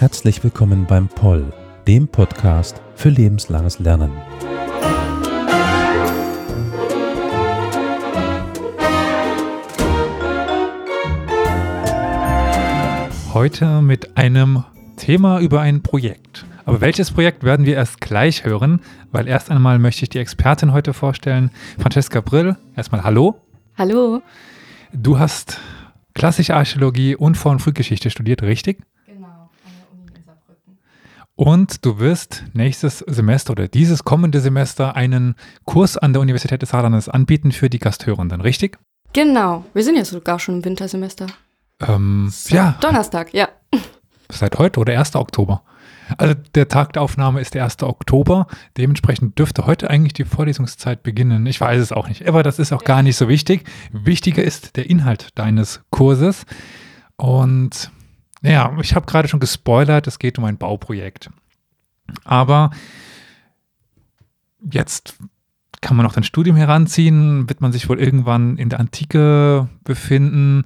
Herzlich willkommen beim Poll, dem Podcast für lebenslanges Lernen. Heute mit einem Thema über ein Projekt. Aber welches Projekt werden wir erst gleich hören, weil erst einmal möchte ich die Expertin heute vorstellen, Francesca Brill. Erstmal hallo. Hallo. Du hast klassische Archäologie und Vor- und Frühgeschichte studiert, richtig? Genau, an der Uni in Saarbrücken. Und du wirst nächstes Semester oder dieses kommende Semester einen Kurs an der Universität des Saarlandes anbieten für die Gasthörenden, richtig? Genau, wir sind jetzt sogar schon im Wintersemester. Ähm, ja, Donnerstag, ja. seit heute oder 1. Oktober. Also der Tag der Aufnahme ist der 1. Oktober. Dementsprechend dürfte heute eigentlich die Vorlesungszeit beginnen. Ich weiß es auch nicht, aber das ist auch gar nicht so wichtig. Wichtiger ist der Inhalt deines Kurses. Und ja, ich habe gerade schon gespoilert, es geht um ein Bauprojekt. Aber jetzt kann man noch dein Studium heranziehen, wird man sich wohl irgendwann in der Antike befinden.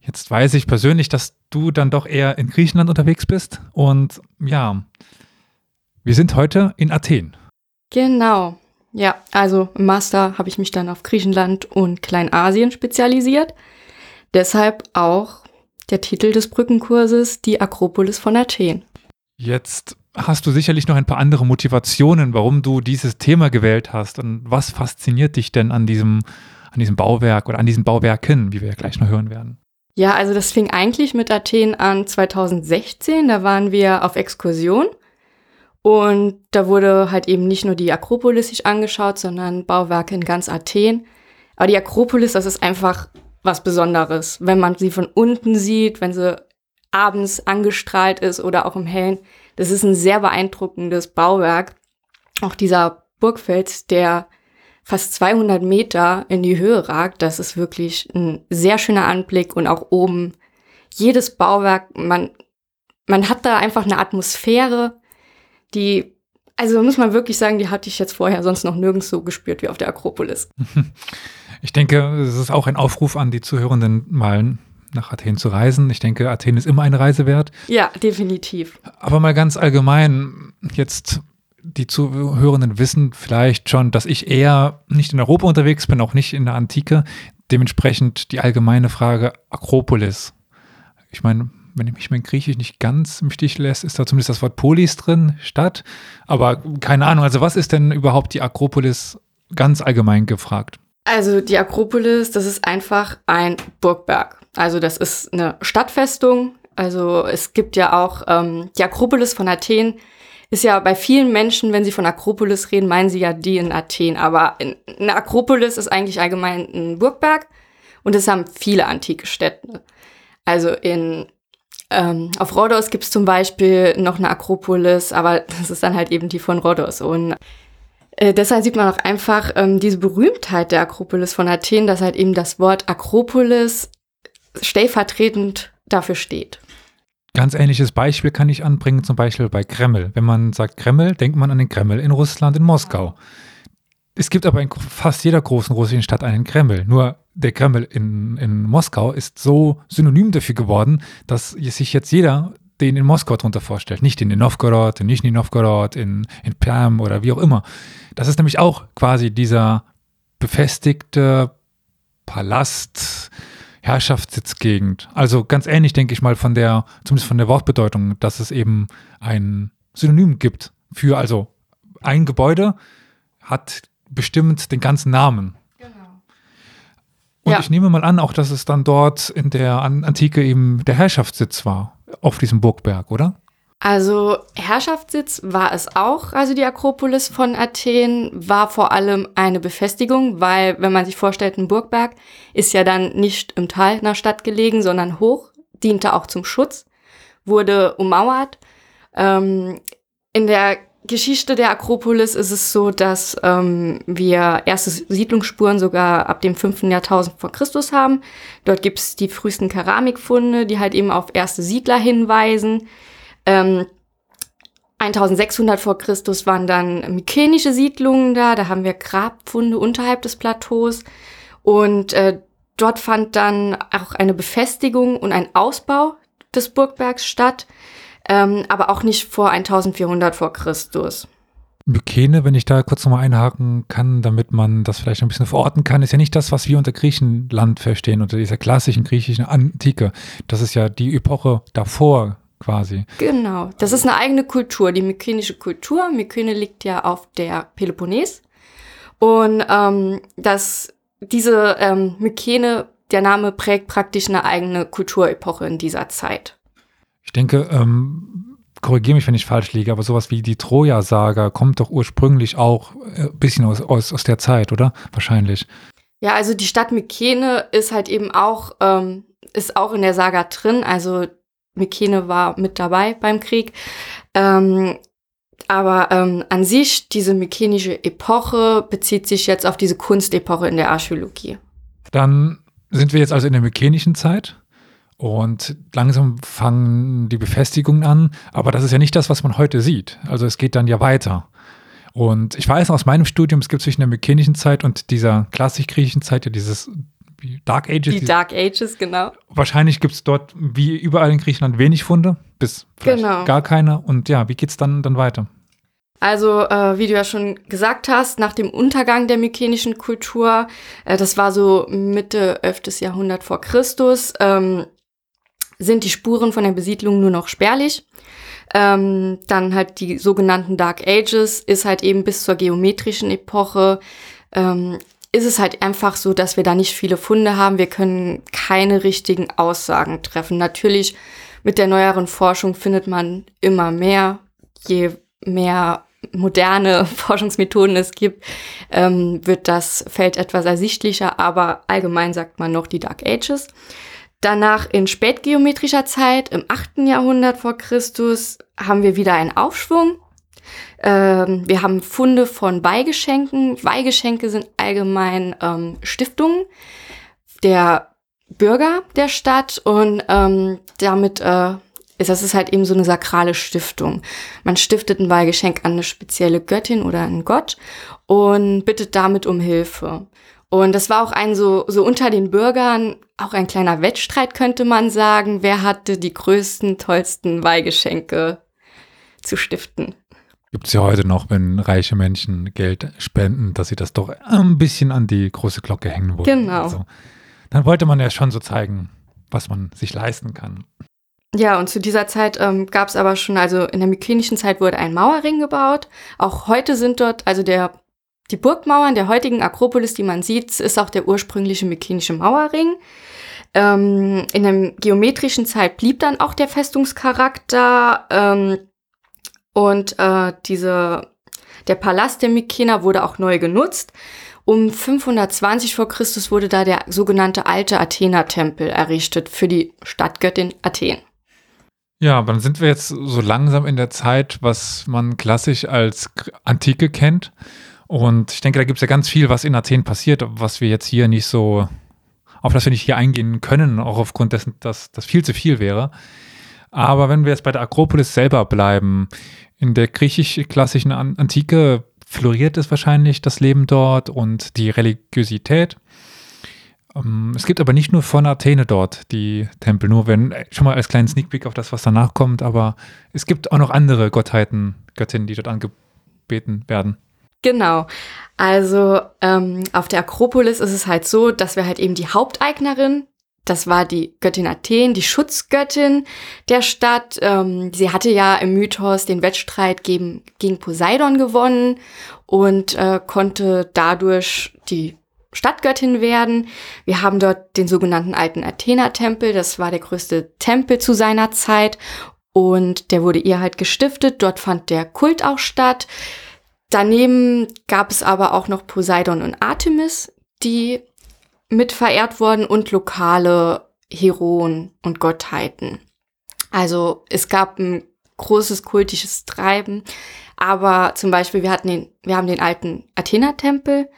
Jetzt weiß ich persönlich, dass du dann doch eher in Griechenland unterwegs bist. Und ja, wir sind heute in Athen. Genau. Ja, also im Master habe ich mich dann auf Griechenland und Kleinasien spezialisiert. Deshalb auch der Titel des Brückenkurses Die Akropolis von Athen. Jetzt hast du sicherlich noch ein paar andere Motivationen, warum du dieses Thema gewählt hast. Und was fasziniert dich denn an diesem, an diesem Bauwerk oder an diesen Bauwerken, wie wir ja gleich noch hören werden? Ja, also das fing eigentlich mit Athen an 2016. Da waren wir auf Exkursion. Und da wurde halt eben nicht nur die Akropolis sich angeschaut, sondern Bauwerke in ganz Athen. Aber die Akropolis, das ist einfach was Besonderes. Wenn man sie von unten sieht, wenn sie abends angestrahlt ist oder auch im Hellen. Das ist ein sehr beeindruckendes Bauwerk. Auch dieser Burgfels, der fast 200 Meter in die Höhe ragt, das ist wirklich ein sehr schöner Anblick und auch oben jedes Bauwerk, man, man hat da einfach eine Atmosphäre, die, also muss man wirklich sagen, die hatte ich jetzt vorher sonst noch nirgends so gespürt wie auf der Akropolis. Ich denke, es ist auch ein Aufruf an die Zuhörenden, mal nach Athen zu reisen. Ich denke, Athen ist immer eine Reise wert. Ja, definitiv. Aber mal ganz allgemein, jetzt die Zuhörenden wissen vielleicht schon, dass ich eher nicht in Europa unterwegs bin, auch nicht in der Antike. Dementsprechend die allgemeine Frage Akropolis. Ich meine, wenn ich mich mein Griechisch nicht ganz im Stich lässt, ist da zumindest das Wort Polis drin, Stadt. Aber keine Ahnung, also was ist denn überhaupt die Akropolis ganz allgemein gefragt? Also die Akropolis, das ist einfach ein Burgberg. Also das ist eine Stadtfestung. Also es gibt ja auch ähm, die Akropolis von Athen. Ist ja bei vielen Menschen, wenn sie von Akropolis reden, meinen sie ja die in Athen. Aber eine Akropolis ist eigentlich allgemein ein Burgberg und es haben viele antike Städte. Also in ähm, auf Rhodos gibt es zum Beispiel noch eine Akropolis, aber das ist dann halt eben die von Rhodos. Und äh, deshalb sieht man auch einfach ähm, diese Berühmtheit der Akropolis von Athen, dass halt eben das Wort Akropolis stellvertretend dafür steht. Ganz ähnliches Beispiel kann ich anbringen, zum Beispiel bei Kreml. Wenn man sagt Kreml, denkt man an den Kreml in Russland, in Moskau. Es gibt aber in fast jeder großen russischen Stadt einen Kreml. Nur der Kreml in, in Moskau ist so synonym dafür geworden, dass sich jetzt jeder den in Moskau drunter vorstellt. Nicht in Novgorod, in Nizhny Novgorod, in, in Perm oder wie auch immer. Das ist nämlich auch quasi dieser befestigte Palast, Herrschaftssitzgegend. Also ganz ähnlich, denke ich mal, von der, zumindest von der Wortbedeutung, dass es eben ein Synonym gibt für, also ein Gebäude hat bestimmt den ganzen Namen. Genau. Und Ja. ich nehme mal an, auch dass es dann dort in der An- Antike eben der Herrschaftssitz war, auf diesem Burgberg, oder? Also Herrschaftssitz war es auch, also die Akropolis von Athen war vor allem eine Befestigung, weil wenn man sich vorstellt, ein Burgberg ist ja dann nicht im Tal einer Stadt gelegen, sondern hoch, diente auch zum Schutz, wurde ummauert. Ähm, in der Geschichte der Akropolis ist es so, dass ähm, wir erste Siedlungsspuren sogar ab dem 5. Jahrtausend vor Christus haben. Dort gibt es die frühesten Keramikfunde, die halt eben auf erste Siedler hinweisen. Ähm, 1600 vor Christus waren dann mykenische Siedlungen da, da haben wir Grabfunde unterhalb des Plateaus und äh, dort fand dann auch eine Befestigung und ein Ausbau des Burgbergs statt, ähm, aber auch nicht vor 1400 vor Christus. Mykene, wenn ich da kurz nochmal einhaken kann, damit man das vielleicht ein bisschen verorten kann, ist ja nicht das, was wir unter Griechenland verstehen, unter dieser klassischen griechischen Antike. Das ist ja die Epoche davor quasi. Genau, das ist eine eigene Kultur, die mykenische Kultur. Mykene liegt ja auf der Peloponnes. Und ähm, das, diese ähm, Mykene, der Name prägt praktisch eine eigene Kulturepoche in dieser Zeit. Ich denke, ähm, korrigiere mich, wenn ich falsch liege, aber sowas wie die Troja-Saga kommt doch ursprünglich auch ein äh, bisschen aus, aus, aus der Zeit, oder? Wahrscheinlich. Ja, also die Stadt Mykene ist halt eben auch, ähm, ist auch in der Saga drin. Also Mykene war mit dabei beim Krieg. Ähm, aber ähm, an sich, diese mykenische Epoche bezieht sich jetzt auf diese Kunstepoche in der Archäologie. Dann sind wir jetzt also in der mykenischen Zeit und langsam fangen die Befestigungen an, aber das ist ja nicht das, was man heute sieht. Also es geht dann ja weiter. Und ich weiß aus meinem Studium, es gibt zwischen der mykenischen Zeit und dieser klassisch-griechischen Zeit ja dieses Dark Ages. Die Dark Ages, genau. Wahrscheinlich gibt es dort, wie überall in Griechenland, wenig Funde, bis genau. gar keine. Und ja, wie geht es dann, dann weiter? Also, äh, wie du ja schon gesagt hast, nach dem Untergang der mykenischen Kultur, äh, das war so Mitte 11. Jahrhundert vor Christus, ähm, sind die Spuren von der Besiedlung nur noch spärlich. Ähm, dann halt die sogenannten Dark Ages ist halt eben bis zur geometrischen Epoche ähm, ist es halt einfach so, dass wir da nicht viele Funde haben. Wir können keine richtigen Aussagen treffen. Natürlich mit der neueren Forschung findet man immer mehr. Je mehr moderne Forschungsmethoden es gibt, ähm, wird das Feld etwas ersichtlicher, aber allgemein sagt man noch die Dark Ages. Danach in spätgeometrischer Zeit, im 8. Jahrhundert vor Christus, haben wir wieder einen Aufschwung. Ähm, wir haben Funde von Weihgeschenken. Weihgeschenke sind allgemein ähm, Stiftungen der Bürger der Stadt und ähm, damit äh, ist das ist halt eben so eine sakrale Stiftung. Man stiftet ein Weihgeschenk an eine spezielle Göttin oder einen Gott und bittet damit um Hilfe. Und das war auch ein so, so unter den Bürgern auch ein kleiner Wettstreit, könnte man sagen. Wer hatte die größten, tollsten Weihgeschenke zu stiften? Gibt es ja heute noch, wenn reiche Menschen Geld spenden, dass sie das doch ein bisschen an die große Glocke hängen wollen. Genau. Also, dann wollte man ja schon so zeigen, was man sich leisten kann. Ja, und zu dieser Zeit ähm, gab es aber schon, also in der mykenischen Zeit wurde ein Mauerring gebaut. Auch heute sind dort, also der, die Burgmauern der heutigen Akropolis, die man sieht, ist auch der ursprüngliche mykenische Mauerring. Ähm, in der geometrischen Zeit blieb dann auch der Festungscharakter. Ähm, und äh, diese, der Palast der Mykener wurde auch neu genutzt. Um 520 vor Christus wurde da der sogenannte alte Athena-Tempel errichtet für die Stadtgöttin Athen. Ja, dann sind wir jetzt so langsam in der Zeit, was man klassisch als Antike kennt. Und ich denke, da gibt es ja ganz viel, was in Athen passiert, was wir jetzt hier nicht so, auf das wir nicht hier eingehen können, auch aufgrund dessen, dass das viel zu viel wäre. Aber wenn wir jetzt bei der Akropolis selber bleiben, in der griechisch-klassischen Antike floriert es wahrscheinlich das Leben dort und die Religiosität. Ähm, es gibt aber nicht nur von Athene dort die Tempel, nur wenn, schon mal als kleinen Sneak Peek auf das, was danach kommt, aber es gibt auch noch andere Gottheiten, Göttinnen, die dort angebeten werden. Genau. Also ähm, auf der Akropolis ist es halt so, dass wir halt eben die Haupteignerin das war die Göttin Athen, die Schutzgöttin der Stadt. Ähm, sie hatte ja im Mythos den Wettstreit gegen, gegen Poseidon gewonnen und äh, konnte dadurch die Stadtgöttin werden. Wir haben dort den sogenannten alten Athena-Tempel. Das war der größte Tempel zu seiner Zeit und der wurde ihr halt gestiftet. Dort fand der Kult auch statt. Daneben gab es aber auch noch Poseidon und Artemis, die mit verehrt worden und lokale Heroen und Gottheiten. Also es gab ein großes kultisches Treiben, aber zum Beispiel wir hatten den, wir haben den alten Athena-Tempel.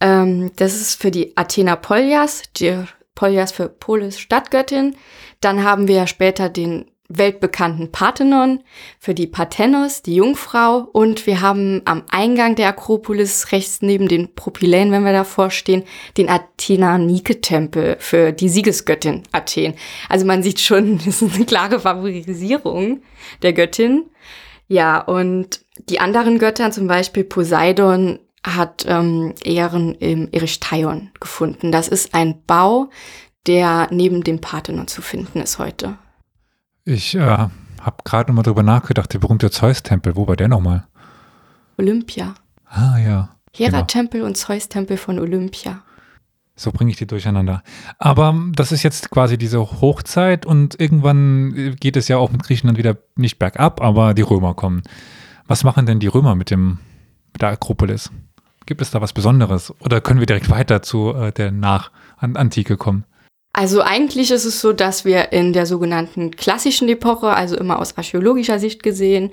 Ähm, das ist für die Athena Polias, die Polias für Polis Stadtgöttin. Dann haben wir später den weltbekannten Parthenon, für die Parthenos, die Jungfrau. Und wir haben am Eingang der Akropolis rechts neben den Propyläen, wenn wir davor stehen, den Athena-Nike-Tempel für die Siegesgöttin Athen. Also man sieht schon, das ist eine klare Favorisierung der Göttin. Ja, und die anderen Götter, zum Beispiel Poseidon, hat ähm, Ehren im Erischtaion gefunden. Das ist ein Bau, der neben dem Parthenon zu finden ist heute. Ich äh, habe gerade nochmal drüber nachgedacht, der berühmte Zeus-Tempel, wo war der nochmal? Olympia. Ah ja. Hera-Tempel genau. und Zeus-Tempel von Olympia. So bringe ich die durcheinander. Aber ähm, das ist jetzt quasi diese Hochzeit und irgendwann äh, geht es ja auch mit Griechenland wieder nicht bergab, aber die Römer kommen. Was machen denn die Römer mit dem mit der Akropolis? Gibt es da was Besonderes? Oder können wir direkt weiter zu äh, der Nach-Antike kommen? Also eigentlich ist es so, dass wir in der sogenannten klassischen Epoche, also immer aus archäologischer Sicht gesehen,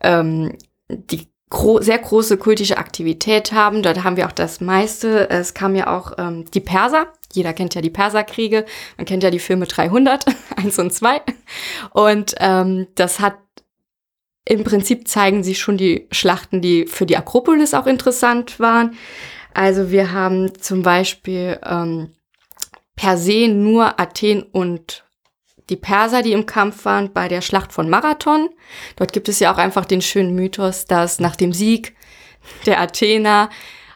ähm, die gro sehr große kultische Aktivität haben. Dort haben wir auch das meiste. Es kam ja auch ähm, die Perser. Jeder kennt ja die Perserkriege. Man kennt ja die Filme 300, 1 und 2. Und ähm, das hat im Prinzip zeigen sich schon die Schlachten, die für die Akropolis auch interessant waren. Also wir haben zum Beispiel ähm, per se nur Athen und die Perser, die im Kampf waren bei der Schlacht von Marathon. Dort gibt es ja auch einfach den schönen Mythos, dass nach dem Sieg der Athener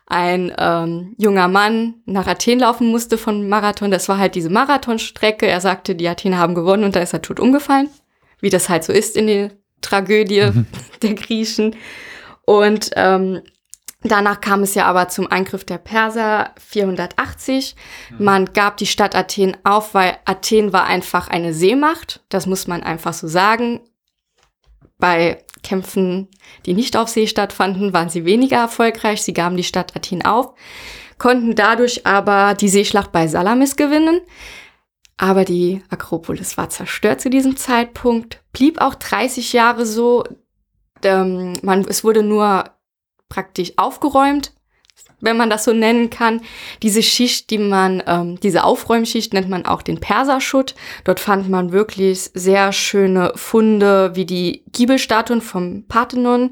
ein ähm, junger Mann nach Athen laufen musste von Marathon. Das war halt diese Marathonstrecke. Er sagte, die Athener haben gewonnen und da ist er tot umgefallen, wie das halt so ist in der Tragödie mhm. der Griechen. Und ähm, Danach kam es ja aber zum Eingriff der Perser 480. Mhm. Man gab die Stadt Athen auf, weil Athen war einfach eine Seemacht. Das muss man einfach so sagen. Bei Kämpfen, die nicht auf See stattfanden, waren sie weniger erfolgreich. Sie gaben die Stadt Athen auf, konnten dadurch aber die Seeschlacht bei Salamis gewinnen. Aber die Akropolis war zerstört zu diesem Zeitpunkt, blieb auch 30 Jahre so. Ähm, man, es wurde nur praktisch aufgeräumt, wenn man das so nennen kann. Diese Schicht, die man, ähm, diese Aufräumschicht nennt man auch den Perserschutt. Dort fand man wirklich sehr schöne Funde wie die Giebelstatuen vom Parthenon,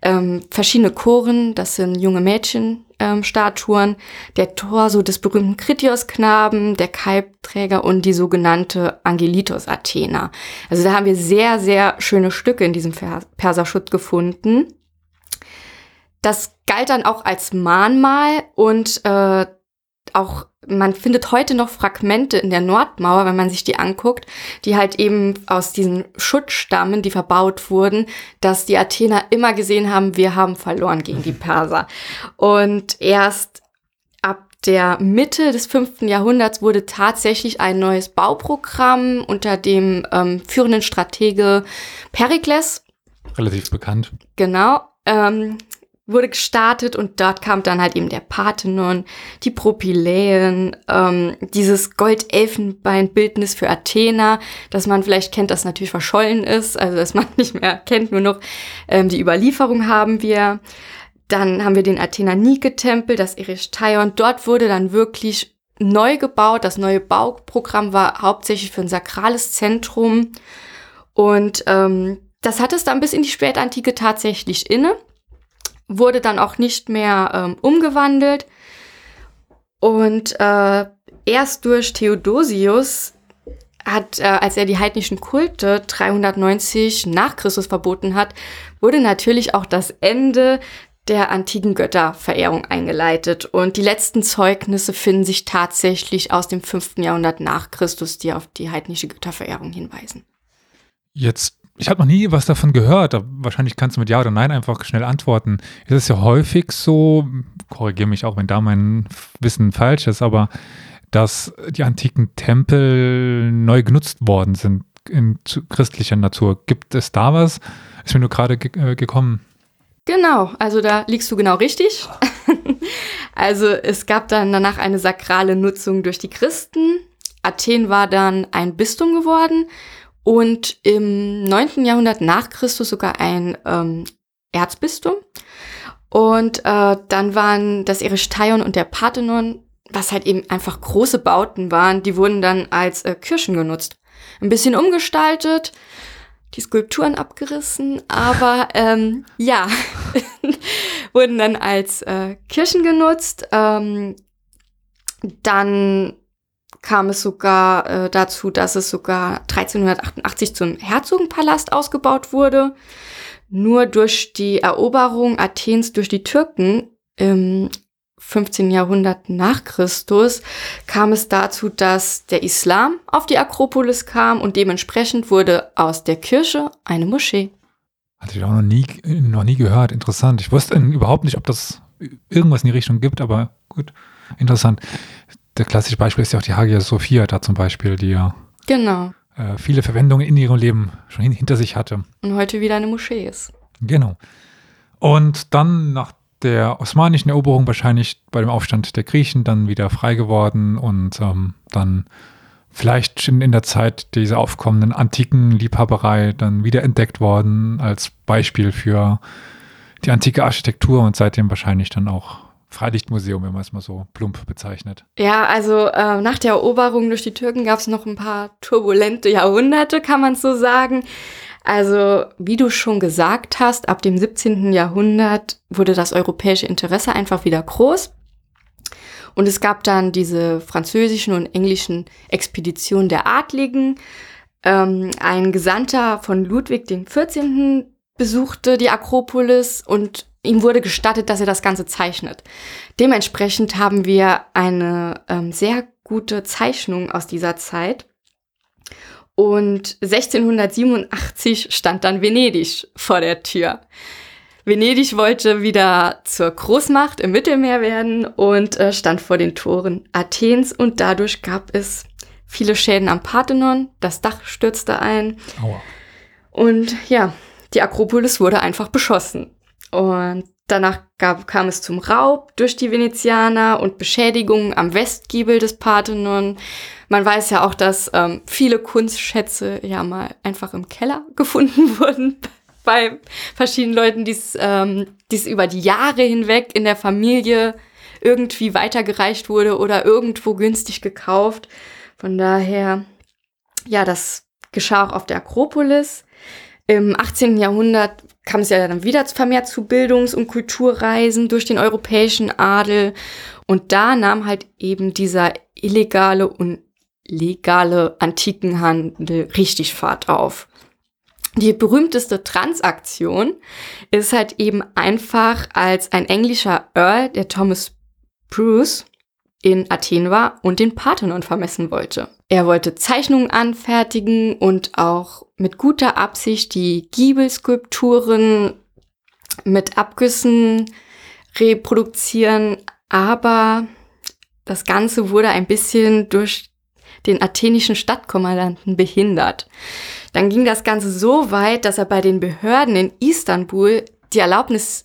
ähm, verschiedene Choren, das sind junge Mädchenstatuen, ähm, der Torso des berühmten Kritios-Knaben, der Kalbträger und die sogenannte Angelitos Athena. Also da haben wir sehr, sehr schöne Stücke in diesem Perserschutt gefunden. Das galt dann auch als Mahnmal und äh, auch man findet heute noch Fragmente in der Nordmauer, wenn man sich die anguckt, die halt eben aus diesen Schutzstammen, die verbaut wurden, dass die Athener immer gesehen haben, wir haben verloren gegen die Perser. Und erst ab der Mitte des fünften Jahrhunderts wurde tatsächlich ein neues Bauprogramm unter dem ähm, führenden Stratege Perikles. Relativ bekannt. Genau. Ähm, wurde gestartet und dort kam dann halt eben der Parthenon, die Propyläen, ähm, dieses Goldelfenbeinbildnis für Athena, das man vielleicht kennt, das natürlich verschollen ist, also das man nicht mehr kennt, nur noch ähm, die Überlieferung haben wir. Dann haben wir den Athena-Nike-Tempel, das Erischtaion. Dort wurde dann wirklich neu gebaut. Das neue Bauprogramm war hauptsächlich für ein sakrales Zentrum. Und ähm, das hat es dann bis in die Spätantike tatsächlich inne wurde dann auch nicht mehr ähm, umgewandelt. Und äh, erst durch Theodosius hat, äh, als er die heidnischen Kulte 390 nach Christus verboten hat, wurde natürlich auch das Ende der antiken Götterverehrung eingeleitet. Und die letzten Zeugnisse finden sich tatsächlich aus dem 5. Jahrhundert nach Christus, die auf die heidnische Götterverehrung hinweisen. Jetzt ich habe noch nie was davon gehört. Wahrscheinlich kannst du mit Ja oder Nein einfach schnell antworten. Es ist ja häufig so, korrigiere mich auch, wenn da mein Wissen falsch ist, aber dass die antiken Tempel neu genutzt worden sind in christlicher Natur. Gibt es da was? Ist mir nur gerade ge äh, gekommen. Genau, also da liegst du genau richtig. also es gab dann danach eine sakrale Nutzung durch die Christen. Athen war dann ein Bistum geworden und im 9. Jahrhundert nach Christus sogar ein ähm, Erzbistum. Und äh, dann waren das Erischtaion und der Parthenon, was halt eben einfach große Bauten waren, die wurden dann als äh, Kirchen genutzt. Ein bisschen umgestaltet, die Skulpturen abgerissen, aber ähm, ja, wurden dann als äh, Kirchen genutzt. Ähm, dann kam es sogar äh, dazu, dass es sogar 1388 zum Herzogenpalast ausgebaut wurde. Nur durch die Eroberung Athens durch die Türken im 15. Jahrhundert nach Christus kam es dazu, dass der Islam auf die Akropolis kam und dementsprechend wurde aus der Kirche eine Moschee. Hatte ich auch noch nie, noch nie gehört. Interessant. Ich wusste überhaupt nicht, ob das irgendwas in die Richtung gibt, aber gut, interessant. Der klassische Beispiel ist ja auch die Hagia Sophia da zum Beispiel, die ja genau. äh, viele Verwendungen in ihrem Leben schon hin, hinter sich hatte. Und heute wieder eine Moschee ist. Genau. Und dann nach der osmanischen Eroberung wahrscheinlich bei dem Aufstand der Griechen dann wieder frei geworden und ähm, dann vielleicht in, in der Zeit dieser aufkommenden antiken Liebhaberei dann wieder entdeckt worden als Beispiel für die antike Architektur und seitdem wahrscheinlich dann auch Freilichtmuseum, wenn man es mal so plump bezeichnet. Ja, also äh, nach der Eroberung durch die Türken gab es noch ein paar turbulente Jahrhunderte, kann man so sagen. Also, wie du schon gesagt hast, ab dem 17. Jahrhundert wurde das europäische Interesse einfach wieder groß. Und es gab dann diese französischen und englischen Expeditionen der Adligen. Ähm, ein Gesandter von Ludwig XIV. besuchte die Akropolis und ihm wurde gestattet, dass er das Ganze zeichnet. Dementsprechend haben wir eine ähm, sehr gute Zeichnung aus dieser Zeit. Und 1687 stand dann Venedig vor der Tür. Venedig wollte wieder zur Großmacht im Mittelmeer werden und äh, stand vor den Toren Athens und dadurch gab es viele Schäden am Parthenon, das Dach stürzte ein. Aua. Und ja, die Akropolis wurde einfach beschossen. Und danach gab, kam es zum Raub durch die Venezianer und Beschädigungen am Westgiebel des Parthenon. Man weiß ja auch, dass ähm, viele Kunstschätze ja mal einfach im Keller gefunden wurden bei verschiedenen Leuten, die es ähm, über die Jahre hinweg in der Familie irgendwie weitergereicht wurde oder irgendwo günstig gekauft. Von daher, ja, das geschah auch auf der Akropolis. Im 18. Jahrhundert kam es ja dann wieder vermehrt zu Bildungs- und Kulturreisen durch den europäischen Adel. Und da nahm halt eben dieser illegale und legale Antikenhandel richtig Fahrt auf. Die berühmteste Transaktion ist halt eben einfach, als ein englischer Earl, der Thomas Bruce, in Athen war und den Parthenon vermessen wollte. Er wollte Zeichnungen anfertigen und auch mit guter Absicht die Giebelskulpturen mit Abgüssen reproduzieren, aber das Ganze wurde ein bisschen durch den athenischen Stadtkommandanten behindert. Dann ging das Ganze so weit, dass er bei den Behörden in Istanbul die Erlaubnis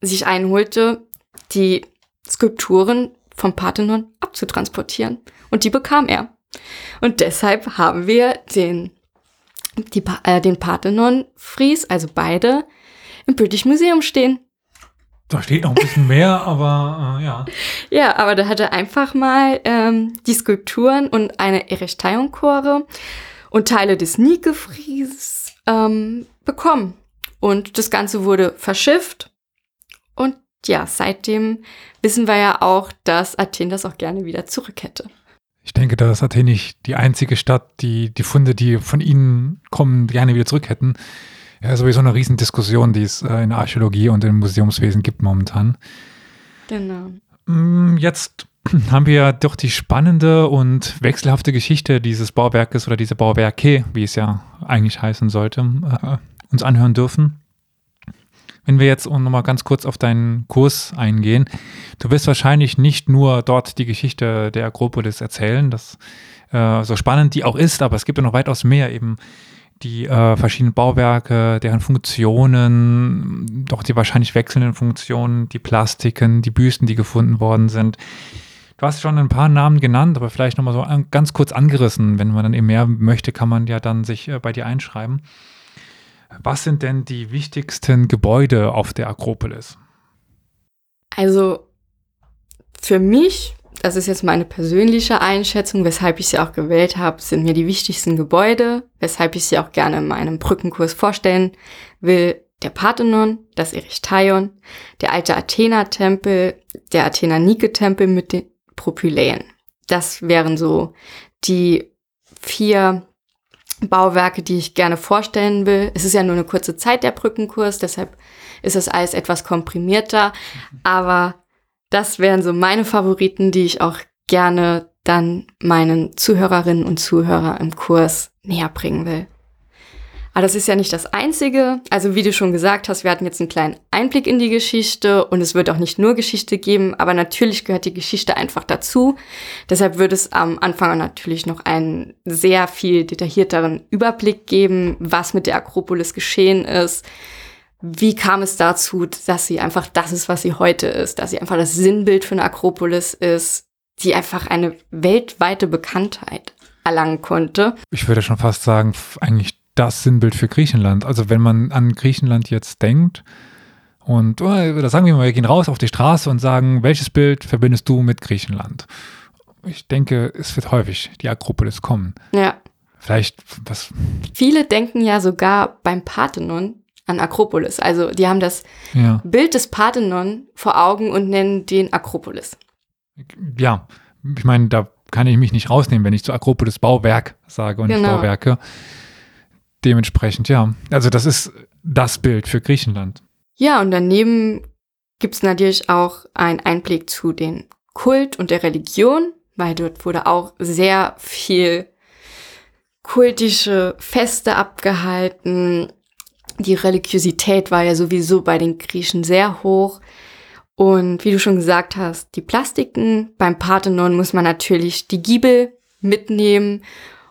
sich einholte, die Skulpturen vom Parthenon abzutransportieren. Und die bekam er. Und deshalb haben wir den, die, äh, den Parthenon-Fries, also beide, im British Museum stehen. Da steht noch ein bisschen mehr, aber äh, ja. Ja, aber da hat er einfach mal ähm, die Skulpturen und eine Erechtaion-Chore und Teile des Nike-Fries ähm, bekommen. Und das Ganze wurde verschifft. Und ja, seitdem wissen wir ja auch, dass Athen das auch gerne wieder zurück hätte. Ich denke, da ist Athen nicht die einzige Stadt, die die Funde, die von ihnen kommen, gerne wieder zurück hätten. Ja, sowieso eine Riesendiskussion, die es äh, in der Archäologie und im Museumswesen gibt momentan. Genau. Mm, jetzt haben wir doch die spannende und wechselhafte Geschichte dieses Bauwerkes oder dieser Bauwerke, wie es ja eigentlich heißen sollte, äh, uns anhören dürfen. Wenn wir jetzt nochmal ganz kurz auf deinen Kurs eingehen, du wirst wahrscheinlich nicht nur dort die Geschichte der Akropolis erzählen, das äh, so spannend die auch ist, aber es gibt ja noch weitaus mehr eben die äh, verschiedenen Bauwerke, deren Funktionen, doch die wahrscheinlich wechselnden Funktionen, die Plastiken, die Büsten, die gefunden worden sind. Du hast schon ein paar Namen genannt, aber vielleicht nochmal so an, ganz kurz angerissen. Wenn man dann eben mehr möchte, kann man ja dann sich äh, bei dir einschreiben. Was sind denn die wichtigsten Gebäude auf der Akropolis? Also für mich das ist jetzt meine persönliche Einschätzung, weshalb ich sie auch gewählt habe, sind mir die wichtigsten Gebäude, weshalb ich sie auch gerne in meinem Brückenkurs vorstellen will. Der Parthenon, das Erichtaion, der alte Athena-Tempel, der Athena-Nike-Tempel mit den Propyläen. Das wären so die vier Bauwerke, die ich gerne vorstellen will. Es ist ja nur eine kurze Zeit der Brückenkurs, deshalb ist das alles etwas komprimierter. Aber das wären so meine Favoriten, die ich auch gerne dann meinen Zuhörerinnen und Zuhörern im Kurs näher bringen will. Aber das ist ja nicht das Einzige. Also wie du schon gesagt hast, wir hatten jetzt einen kleinen Einblick in die Geschichte und es wird auch nicht nur Geschichte geben, aber natürlich gehört die Geschichte einfach dazu. Deshalb wird es am Anfang natürlich noch einen sehr viel detaillierteren Überblick geben, was mit der Akropolis geschehen ist. Wie kam es dazu, dass sie einfach das ist, was sie heute ist, dass sie einfach das Sinnbild für eine Akropolis ist, die einfach eine weltweite Bekanntheit erlangen konnte. Ich würde schon fast sagen, eigentlich das Sinnbild für Griechenland. Also wenn man an Griechenland jetzt denkt und oder sagen wir mal, wir gehen raus auf die Straße und sagen, welches Bild verbindest du mit Griechenland? Ich denke, es wird häufig die Akropolis kommen. Ja. Vielleicht was. Viele denken ja sogar beim Parthenon an Akropolis. Also die haben das Ja, Bild des Parthenon vor Augen und nennen den Akropolis. ja. ich meine, da kann ich mich nicht rausnehmen, wenn ich zu Akropolis Bauwerk sage und nicht Genau. Bauwerke. Dementsprechend, ja. Also das ist das Bild für Griechenland. Ja, und daneben gibt es natürlich auch einen Einblick zu den Kult und der Religion, weil dort wurde auch sehr viel kultische Feste abgehalten. Die Religiosität war ja sowieso bei den Griechen sehr hoch. Und wie du schon gesagt hast, die Plastiken beim Parthenon muss man natürlich die Giebel mitnehmen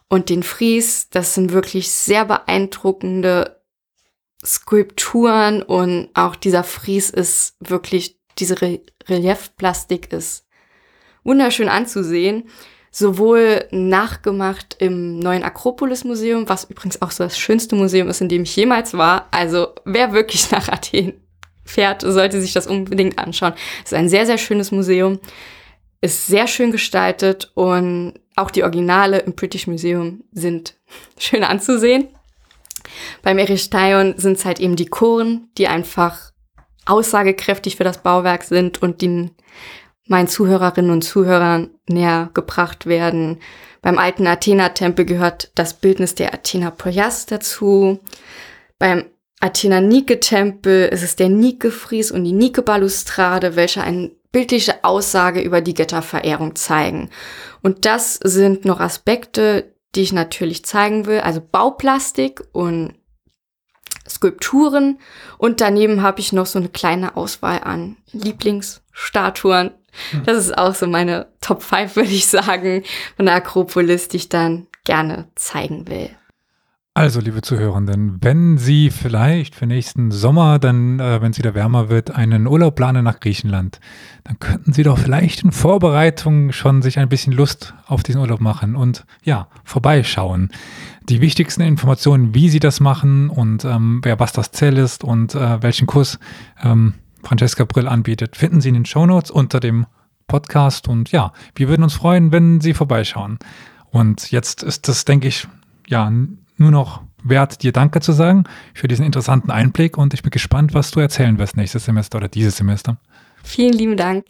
und den Fries. Das sind wirklich sehr beeindruckende Skulpturen und auch dieser Fries ist wirklich, diese Re Reliefplastik ist wunderschön anzusehen. Sowohl nachgemacht im neuen Akropolis Museum, was übrigens auch so das schönste Museum ist, in dem ich jemals war. Also wer wirklich nach Athen fährt, sollte sich das unbedingt anschauen. Es ist ein sehr, sehr schönes Museum, ist sehr schön gestaltet und auch die Originale im British Museum sind schön anzusehen. Beim Erichtaion sind es halt eben die Choren, die einfach aussagekräftig für das Bauwerk sind und die meinen Zuhörerinnen und Zuhörern näher gebracht werden. Beim alten Athena-Tempel gehört das Bildnis der Athena Poias dazu. Beim Athena Nike-Tempel ist es der Nike-Fries und die Nike-Balustrade, welche eine bildliche Aussage über die Götterverehrung zeigen. Und das sind noch Aspekte, die ich natürlich zeigen will, also Bauplastik und Skulpturen. Und daneben habe ich noch so eine kleine Auswahl an Lieblingsstatuen. Das ist auch so meine Top 5, würde ich sagen, von der Akropolis, die ich dann gerne zeigen will. Also, liebe Zuhörenden, wenn Sie vielleicht für nächsten Sommer, dann, äh, wenn es wieder wärmer wird, einen Urlaub planen nach Griechenland, dann könnten Sie doch vielleicht in Vorbereitung schon sich ein bisschen Lust auf diesen Urlaub machen und ja, vorbeischauen. Die wichtigsten Informationen, wie Sie das machen und ähm, wer was das Ziel ist und äh, welchen Kurs ähm, Francesca Brill anbietet, finden Sie in den Shownotes unter dem Podcast. Und ja, wir würden uns freuen, wenn Sie vorbeischauen. Und jetzt ist das, denke ich, ja, nur noch wert, dir Danke zu sagen für diesen interessanten Einblick. Und ich bin gespannt, was du erzählen wirst nächstes Semester oder dieses Semester. Vielen lieben Dank.